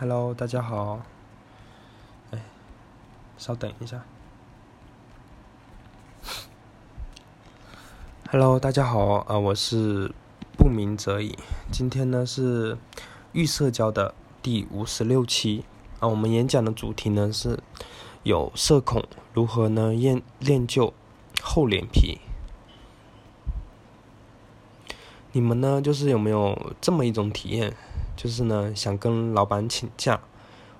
Hello，大家好。哎，稍等一下。Hello，大家好，啊，我是不鸣则已。今天呢是预社交的第五十六期啊，我们演讲的主题呢是有社恐，如何呢练练就厚脸皮。你们呢，就是有没有这么一种体验，就是呢，想跟老板请假，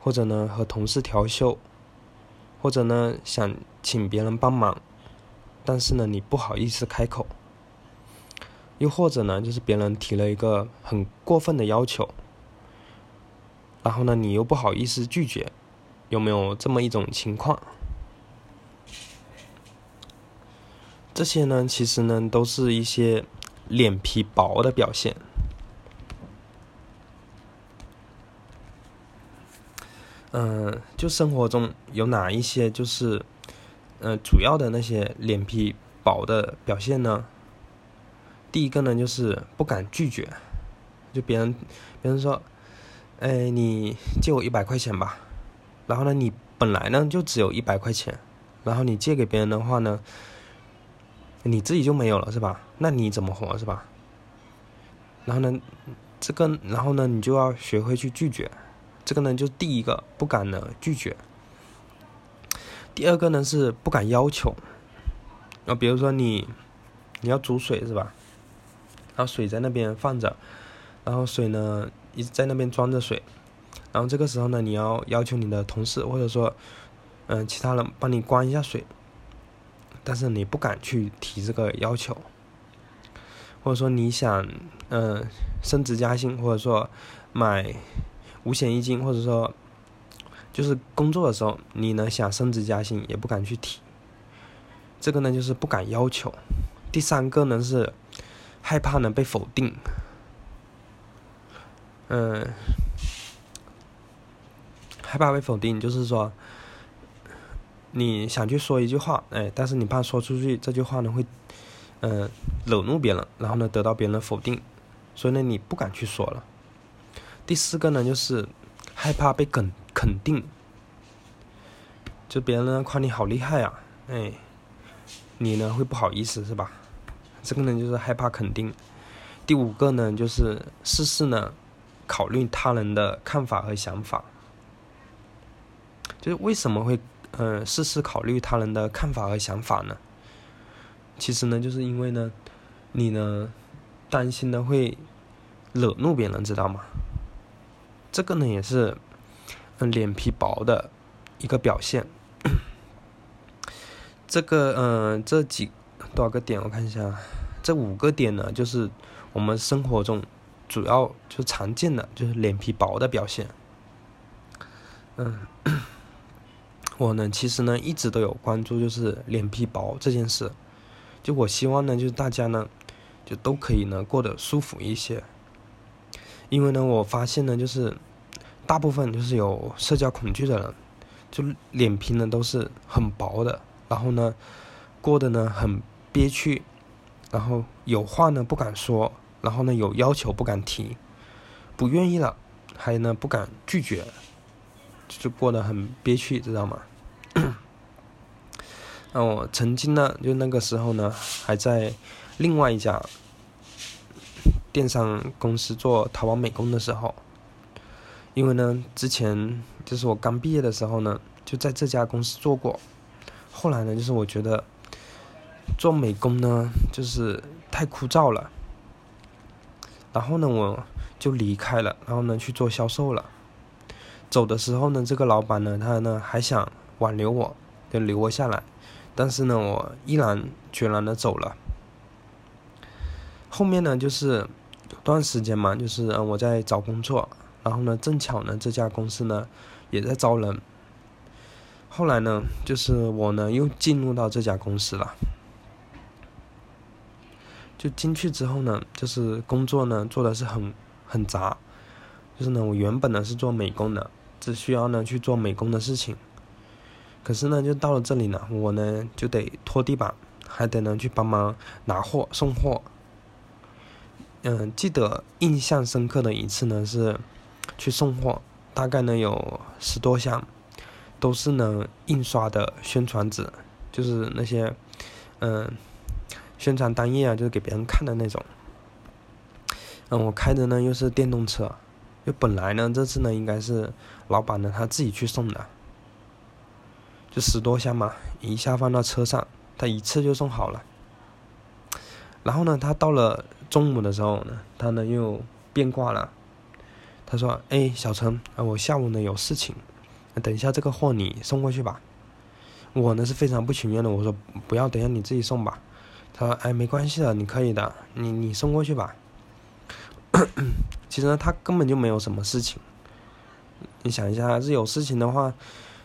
或者呢和同事调休，或者呢想请别人帮忙，但是呢你不好意思开口，又或者呢就是别人提了一个很过分的要求，然后呢你又不好意思拒绝，有没有这么一种情况？这些呢，其实呢都是一些。脸皮薄的表现，嗯，就生活中有哪一些就是，呃，主要的那些脸皮薄的表现呢？第一个呢，就是不敢拒绝，就别人，别人说，哎，你借我一百块钱吧，然后呢，你本来呢就只有一百块钱，然后你借给别人的话呢？你自己就没有了是吧？那你怎么活是吧？然后呢，这个然后呢，你就要学会去拒绝。这个呢，就第一个不敢呢拒绝。第二个呢是不敢要求。啊，比如说你你要煮水是吧？然后水在那边放着，然后水呢一直在那边装着水，然后这个时候呢，你要要求你的同事或者说嗯其他人帮你关一下水。但是你不敢去提这个要求，或者说你想，嗯，升职加薪，或者说买五险一金，或者说就是工作的时候，你呢想升职加薪也不敢去提，这个呢就是不敢要求。第三个呢是害怕呢被否定，嗯，害怕被否定，就是说。你想去说一句话，哎，但是你怕说出去这句话呢会，嗯，惹怒别人，然后呢得到别人的否定，所以呢你不敢去说了。第四个呢就是害怕被肯肯定，就别人夸你好厉害啊，哎，你呢会不好意思是吧？这个呢就是害怕肯定。第五个呢就是事事呢考虑他人的看法和想法，就是为什么会？嗯，事事考虑他人的看法和想法呢？其实呢，就是因为呢，你呢担心呢会惹怒别人，知道吗？这个呢也是嗯脸皮薄的一个表现。这个嗯这几多少个点？我看一下，这五个点呢，就是我们生活中主要就常见的就是脸皮薄的表现。嗯。我呢，其实呢，一直都有关注，就是脸皮薄这件事。就我希望呢，就是大家呢，就都可以呢过得舒服一些。因为呢，我发现呢，就是大部分就是有社交恐惧的人，就脸皮呢都是很薄的，然后呢，过得呢很憋屈，然后有话呢不敢说，然后呢有要求不敢提，不愿意了，还呢不敢拒绝。就过得很憋屈，知道吗？那我曾经呢，就那个时候呢，还在另外一家电商公司做淘宝美工的时候，因为呢，之前就是我刚毕业的时候呢，就在这家公司做过。后来呢，就是我觉得做美工呢，就是太枯燥了，然后呢，我就离开了，然后呢，去做销售了。走的时候呢，这个老板呢，他呢还想挽留我，就留我下来，但是呢，我毅然决然的走了。后面呢，就是有段时间嘛，就是嗯我在找工作，然后呢，正巧呢这家公司呢也在招人。后来呢，就是我呢又进入到这家公司了，就进去之后呢，就是工作呢做的是很很杂，就是呢我原本呢是做美工的。只需要呢去做美工的事情，可是呢，就到了这里呢，我呢就得拖地板，还得呢去帮忙拿货送货。嗯，记得印象深刻的一次呢是去送货，大概呢有十多箱，都是呢印刷的宣传纸，就是那些嗯宣传单页啊，就是给别人看的那种。嗯，我开的呢又是电动车，就本来呢这次呢应该是老板呢他自己去送的，就十多箱嘛，一下放到车上，他一次就送好了。然后呢，他到了中午的时候呢，他呢又变卦了。他说：“哎，小陈，啊，我下午呢有事情，等一下这个货你送过去吧。”我呢是非常不情愿的，我说：“不要，等一下你自己送吧。”他说：“哎，没关系的，你可以的，你你送过去吧。”其实呢，他根本就没有什么事情。你想一下，是有事情的话，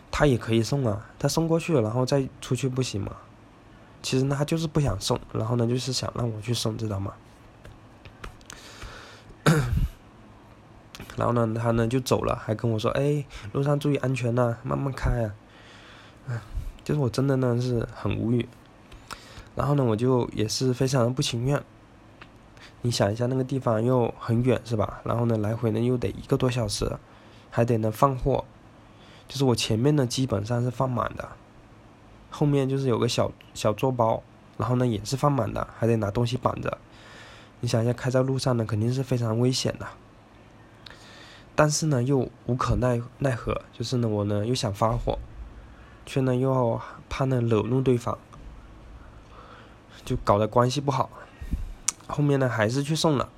他也可以送啊，他送过去了，然后再出去不行吗？其实呢，他就是不想送，然后呢，就是想让我去送，知道吗？然后呢，他呢就走了，还跟我说：“哎，路上注意安全呐，慢慢开啊。”嗯，就是我真的呢是很无语。然后呢，我就也是非常的不情愿。你想一下，那个地方又很远，是吧？然后呢，来回呢又得一个多小时，还得呢放货，就是我前面呢基本上是放满的。后面就是有个小小座包，然后呢也是放满的，还得拿东西绑着。你想一下，开在路上呢肯定是非常危险的。但是呢又无可奈奈何，就是呢我呢又想发火，却呢又怕呢惹怒对方，就搞得关系不好。后面呢还是去送了，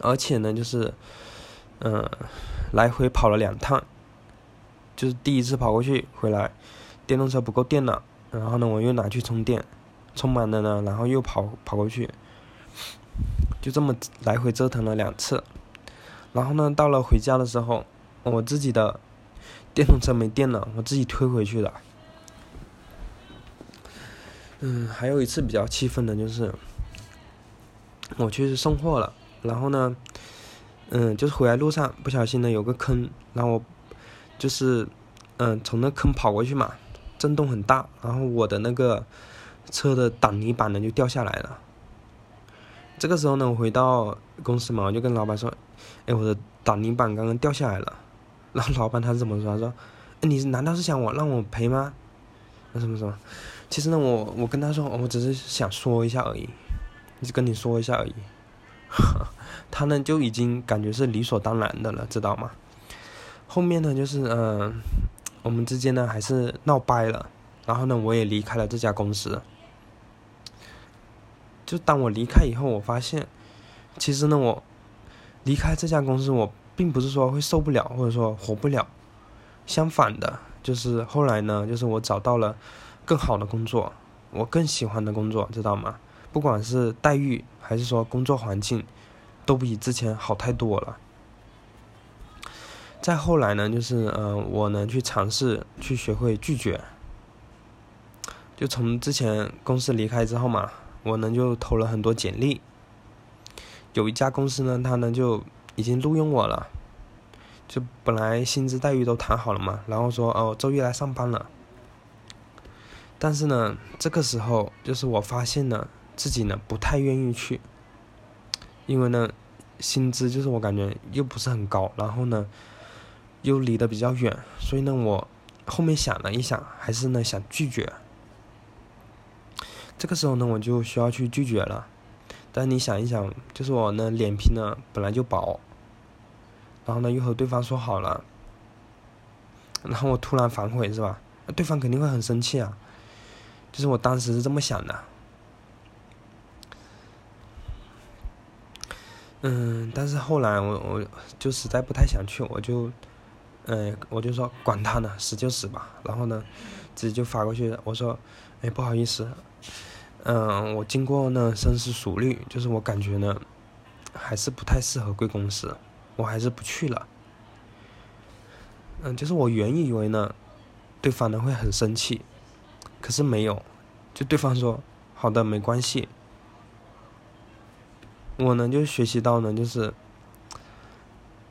而且呢就是，嗯，来回跑了两趟，就是第一次跑过去回来。电动车不够电了，然后呢，我又拿去充电，充满了呢，然后又跑跑过去，就这么来回折腾了两次。然后呢，到了回家的时候，我自己的电动车没电了，我自己推回去的。嗯，还有一次比较气愤的就是，我去送货了，然后呢，嗯，就是回来路上不小心呢有个坑，然后我就是嗯从那坑跑过去嘛。震动很大，然后我的那个车的挡泥板呢就掉下来了。这个时候呢，我回到公司嘛，我就跟老板说：“哎，我的挡泥板刚刚掉下来了。”然后老板他是怎么说？他说：“哎，你难道是想我让我赔吗？”那什么什么？其实呢，我我跟他说，我只是想说一下而已，就跟你说一下而已。他呢就已经感觉是理所当然的了，知道吗？后面呢就是嗯。我们之间呢还是闹掰了，然后呢我也离开了这家公司。就当我离开以后，我发现，其实呢我离开这家公司，我并不是说会受不了或者说活不了，相反的，就是后来呢，就是我找到了更好的工作，我更喜欢的工作，知道吗？不管是待遇还是说工作环境，都比之前好太多了。再后来呢，就是嗯，我呢去尝试去学会拒绝。就从之前公司离开之后嘛，我呢就投了很多简历。有一家公司呢，他呢就已经录用我了，就本来薪资待遇都谈好了嘛，然后说哦周一来上班了。但是呢，这个时候就是我发现了自己呢不太愿意去，因为呢薪资就是我感觉又不是很高，然后呢。又离得比较远，所以呢，我后面想了一想，还是呢想拒绝。这个时候呢，我就需要去拒绝了。但你想一想，就是我呢脸皮呢本来就薄，然后呢又和对方说好了，然后我突然反悔是吧？对方肯定会很生气啊。就是我当时是这么想的。嗯，但是后来我我就实在不太想去，我就。嗯，我就说管他呢，死就死吧。然后呢，直接就发过去。我说，哎，不好意思，嗯，我经过呢深思熟虑，就是我感觉呢，还是不太适合贵公司，我还是不去了。嗯，就是我原以为呢，对方呢会很生气，可是没有，就对方说好的，没关系。我呢就学习到呢，就是。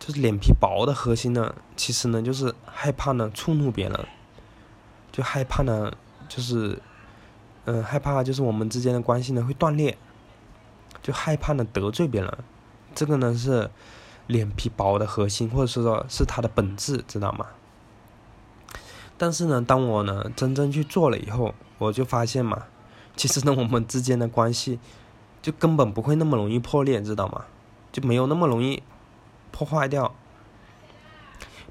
就是脸皮薄的核心呢，其实呢就是害怕呢触怒别人，就害怕呢就是，嗯，害怕就是我们之间的关系呢会断裂，就害怕呢得罪别人，这个呢是，脸皮薄的核心，或者是说是它的本质，知道吗？但是呢，当我呢真正去做了以后，我就发现嘛，其实呢，我们之间的关系就根本不会那么容易破裂，知道吗？就没有那么容易破坏掉。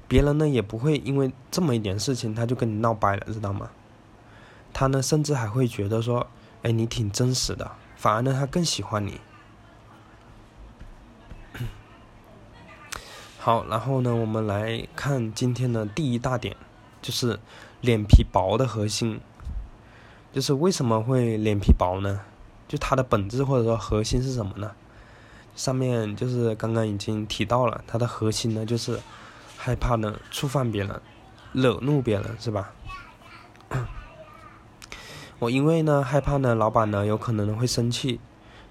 别人呢也不会因为这么一点事情他就跟你闹掰了，知道吗？他呢甚至还会觉得说，哎，你挺真实的，反而呢他更喜欢你。好，然后呢，我们来看今天的第一大点。就是脸皮薄的核心，就是为什么会脸皮薄呢？就它的本质或者说核心是什么呢？上面就是刚刚已经提到了，它的核心呢就是害怕呢触犯别人，惹怒别人，是吧？我因为呢害怕呢老板呢有可能会生气，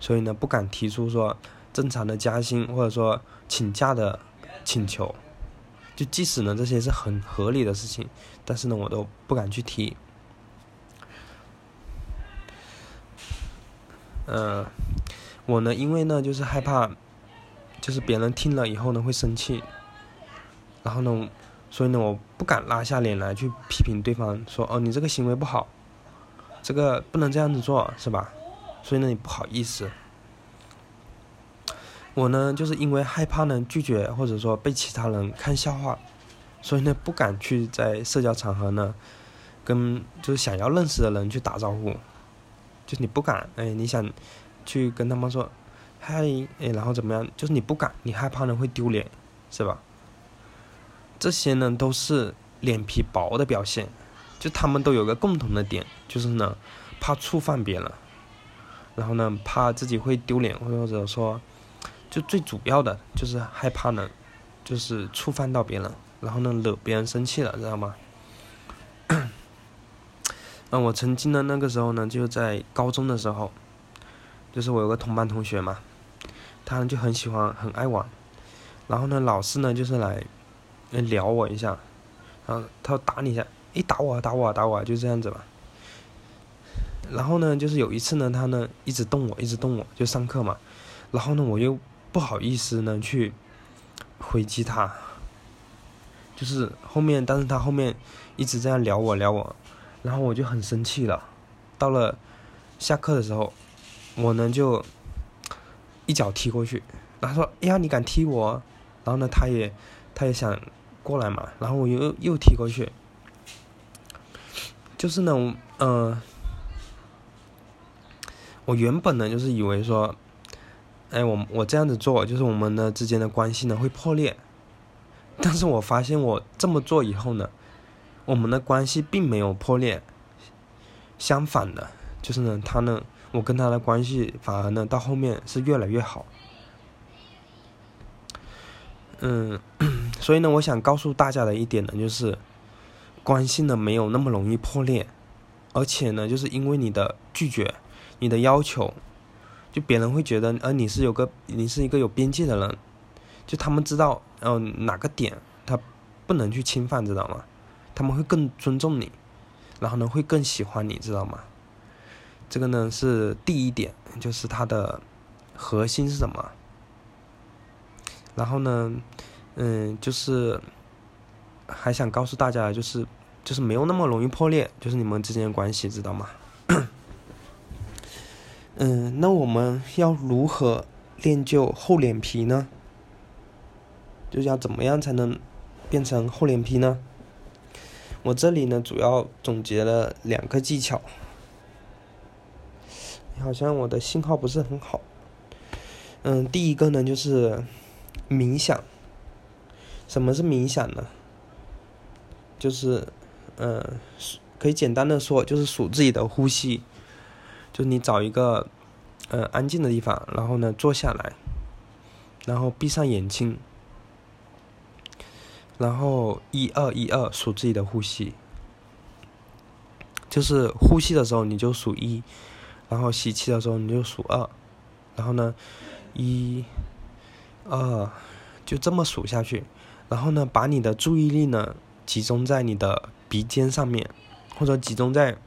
所以呢不敢提出说正常的加薪或者说请假的请求。就即使呢这些是很合理的事情，但是呢我都不敢去提。呃，我呢因为呢就是害怕，就是别人听了以后呢会生气，然后呢，所以呢我不敢拉下脸来去批评对方，说哦你这个行为不好，这个不能这样子做，是吧？所以呢你不好意思。我呢，就是因为害怕呢拒绝，或者说被其他人看笑话，所以呢不敢去在社交场合呢，跟就是想要认识的人去打招呼，就你不敢，哎，你想去跟他们说嗨，哎，然后怎么样？就是你不敢，你害怕呢会丢脸，是吧？这些呢都是脸皮薄的表现，就他们都有个共同的点，就是呢怕触犯别人，然后呢怕自己会丢脸，或者说。就最主要的就是害怕呢，就是触犯到别人，然后呢惹别人生气了，知道吗？嗯，我曾经呢那个时候呢就在高中的时候，就是我有个同班同学嘛，他就很喜欢很爱玩，然后呢老师呢就是来撩我一下，然后他打你一下，一打我打我打我就这样子吧。然后呢就是有一次呢他呢一直动我一直动我就上课嘛，然后呢我又。不好意思呢，去回击他，就是后面，但是他后面一直这样撩我撩我，然后我就很生气了。到了下课的时候，我呢就一脚踢过去，然后说：“哎呀，你敢踢我？”然后呢，他也他也想过来嘛，然后我又又踢过去，就是呢，嗯，我原本呢就是以为说。哎，我我这样子做，就是我们的之间的关系呢会破裂。但是我发现我这么做以后呢，我们的关系并没有破裂，相反的，就是呢，他呢，我跟他的关系反而呢到后面是越来越好。嗯，所以呢，我想告诉大家的一点呢，就是关系呢没有那么容易破裂，而且呢，就是因为你的拒绝，你的要求。就别人会觉得，呃，你是有个，你是一个有边界的人，就他们知道，然后哪个点他不能去侵犯，知道吗？他们会更尊重你，然后呢会更喜欢你，知道吗？这个呢是第一点，就是它的核心是什么？然后呢，嗯，就是还想告诉大家，就是就是没有那么容易破裂，就是你们之间的关系，知道吗？嗯，那我们要如何练就厚脸皮呢？就是要怎么样才能变成厚脸皮呢？我这里呢主要总结了两个技巧。好像我的信号不是很好。嗯，第一个呢就是冥想。什么是冥想呢？就是嗯，可以简单的说，就是数自己的呼吸。就你找一个，呃，安静的地方，然后呢，坐下来，然后闭上眼睛，然后一二一二数自己的呼吸，就是呼吸的时候你就数一，然后吸气的时候你就数二，然后呢，一，二，就这么数下去，然后呢，把你的注意力呢集中在你的鼻尖上面，或者集中在，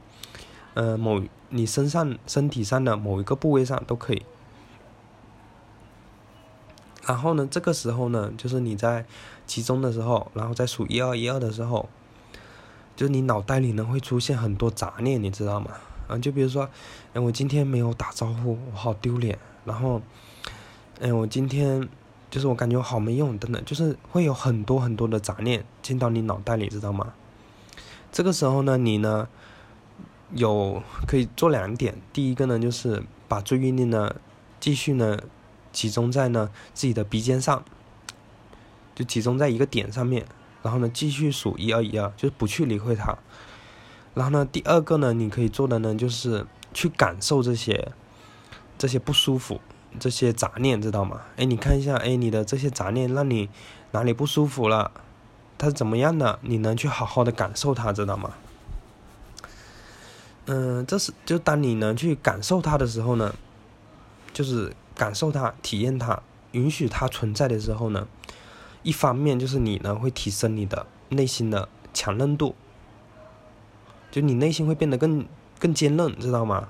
呃，某。你身上、身体上的某一个部位上都可以，然后呢，这个时候呢，就是你在集中的时候，然后在数一二一二的时候，就是你脑袋里呢会出现很多杂念，你知道吗？啊，就比如说，哎，我今天没有打招呼，我好丢脸。然后，哎，我今天就是我感觉我好没用，等等，就是会有很多很多的杂念进到你脑袋里，知道吗？这个时候呢，你呢有可以做两点，第一个呢就是把注意力呢继续呢集中在呢自己的鼻尖上，就集中在一个点上面，然后呢继续数一二一二，就是不去理会它。然后呢，第二个呢，你可以做的呢，就是去感受这些，这些不舒服，这些杂念，知道吗？哎，你看一下，哎，你的这些杂念让你哪里不舒服了？它是怎么样的？你能去好好的感受它，知道吗？嗯，这是就当你能去感受它的时候呢，就是感受它、体验它、允许它存在的时候呢，一方面就是你呢会提升你的内心的强韧度。就你内心会变得更更坚韧，知道吗？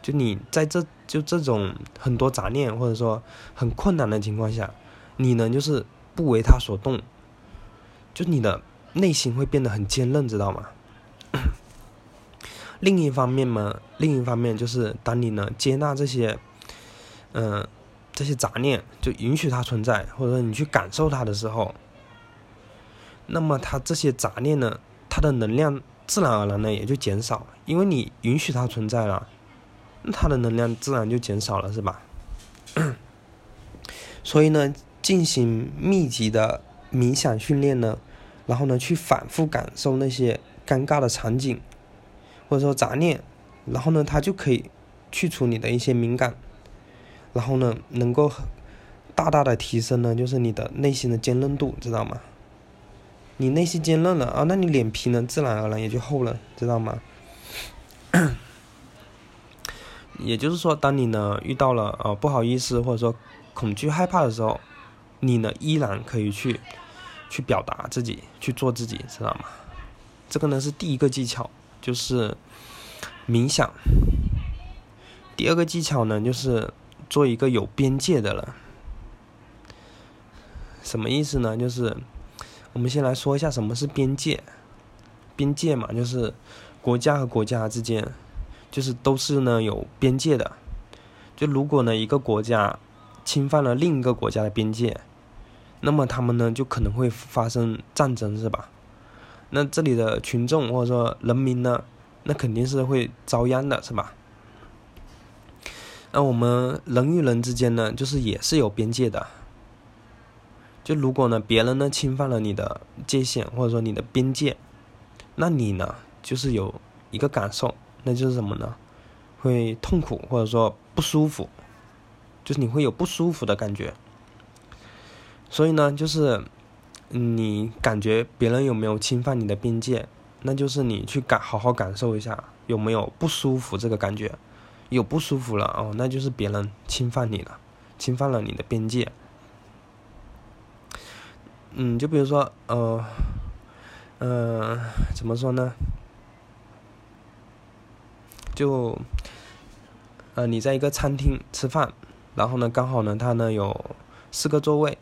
就你在这就这种很多杂念或者说很困难的情况下，你呢就是不为他所动，就你的内心会变得很坚韧，知道吗？另一方面嘛，另一方面就是当你呢接纳这些，嗯，这些杂念，就允许它存在，或者说你去感受它的时候，那么它这些杂念呢，它的能量。自然而然呢也就减少，因为你允许它存在了，它的能量自然就减少了，是吧？所以呢，进行密集的冥想训练呢，然后呢去反复感受那些尴尬的场景，或者说杂念，然后呢它就可以去除你的一些敏感，然后呢能够大大的提升呢就是你的内心的坚韧度，知道吗？你内心坚韧了啊，那你脸皮呢，自然而然也就厚了，知道吗？也就是说，当你呢遇到了呃不好意思或者说恐惧害怕的时候，你呢依然可以去去表达自己，去做自己，知道吗？这个呢是第一个技巧，就是冥想。第二个技巧呢，就是做一个有边界的人。什么意思呢？就是。我们先来说一下什么是边界。边界嘛，就是国家和国家之间，就是都是呢有边界的。就如果呢一个国家侵犯了另一个国家的边界，那么他们呢就可能会发生战争，是吧？那这里的群众或者说人民呢，那肯定是会遭殃的，是吧？那我们人与人之间呢，就是也是有边界的。就如果呢，别人呢侵犯了你的界限，或者说你的边界，那你呢就是有一个感受，那就是什么呢？会痛苦或者说不舒服，就是你会有不舒服的感觉。所以呢，就是你感觉别人有没有侵犯你的边界，那就是你去感好好感受一下有没有不舒服这个感觉，有不舒服了哦，那就是别人侵犯你了，侵犯了你的边界。嗯，就比如说，呃，嗯，怎么说呢？就，呃，你在一个餐厅吃饭，然后呢，刚好呢，它呢有四个座位，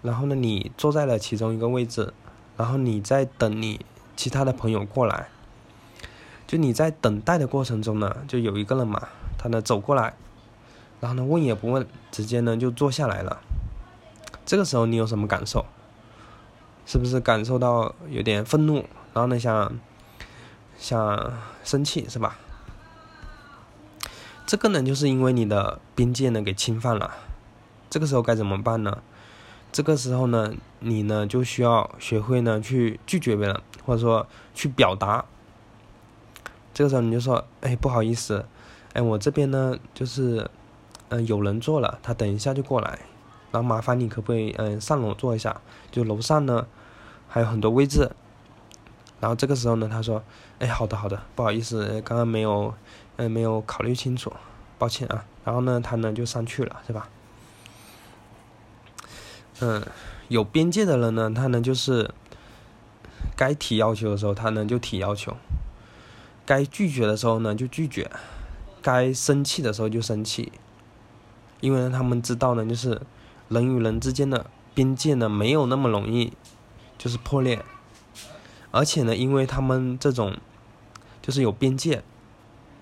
然后呢，你坐在了其中一个位置，然后你在等你其他的朋友过来，就你在等待的过程中呢，就有一个人嘛，他呢走过来，然后呢问也不问，直接呢就坐下来了。这个时候你有什么感受？是不是感受到有点愤怒，然后呢想想生气是吧？这个呢就是因为你的边界呢给侵犯了，这个时候该怎么办呢？这个时候呢你呢就需要学会呢去拒绝别人，或者说去表达。这个时候你就说，哎不好意思，哎我这边呢就是嗯有人坐了，他等一下就过来。然后麻烦你可不可以嗯上楼坐一下？就楼上呢还有很多位置。然后这个时候呢，他说：“哎，好的好的，不好意思，刚刚没有嗯没有考虑清楚，抱歉啊。”然后呢，他呢就上去了，是吧？嗯，有边界的人呢，他呢就是该提要求的时候，他呢就提要求；该拒绝的时候呢就拒绝；该生气的时候就生气。因为他们知道呢，就是人与人之间的边界呢没有那么容易就是破裂，而且呢，因为他们这种就是有边界，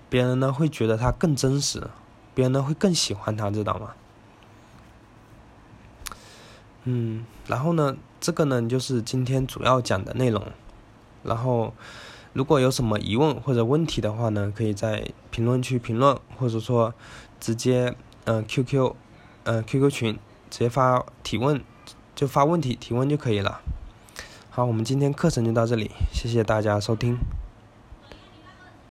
别人呢会觉得他更真实，别人呢会更喜欢他，知道吗？嗯，然后呢，这个呢就是今天主要讲的内容。然后，如果有什么疑问或者问题的话呢，可以在评论区评论，或者说直接嗯 QQ 嗯 QQ 群直接发提问，就发问题提问就可以了。好，我们今天课程就到这里，谢谢大家收听。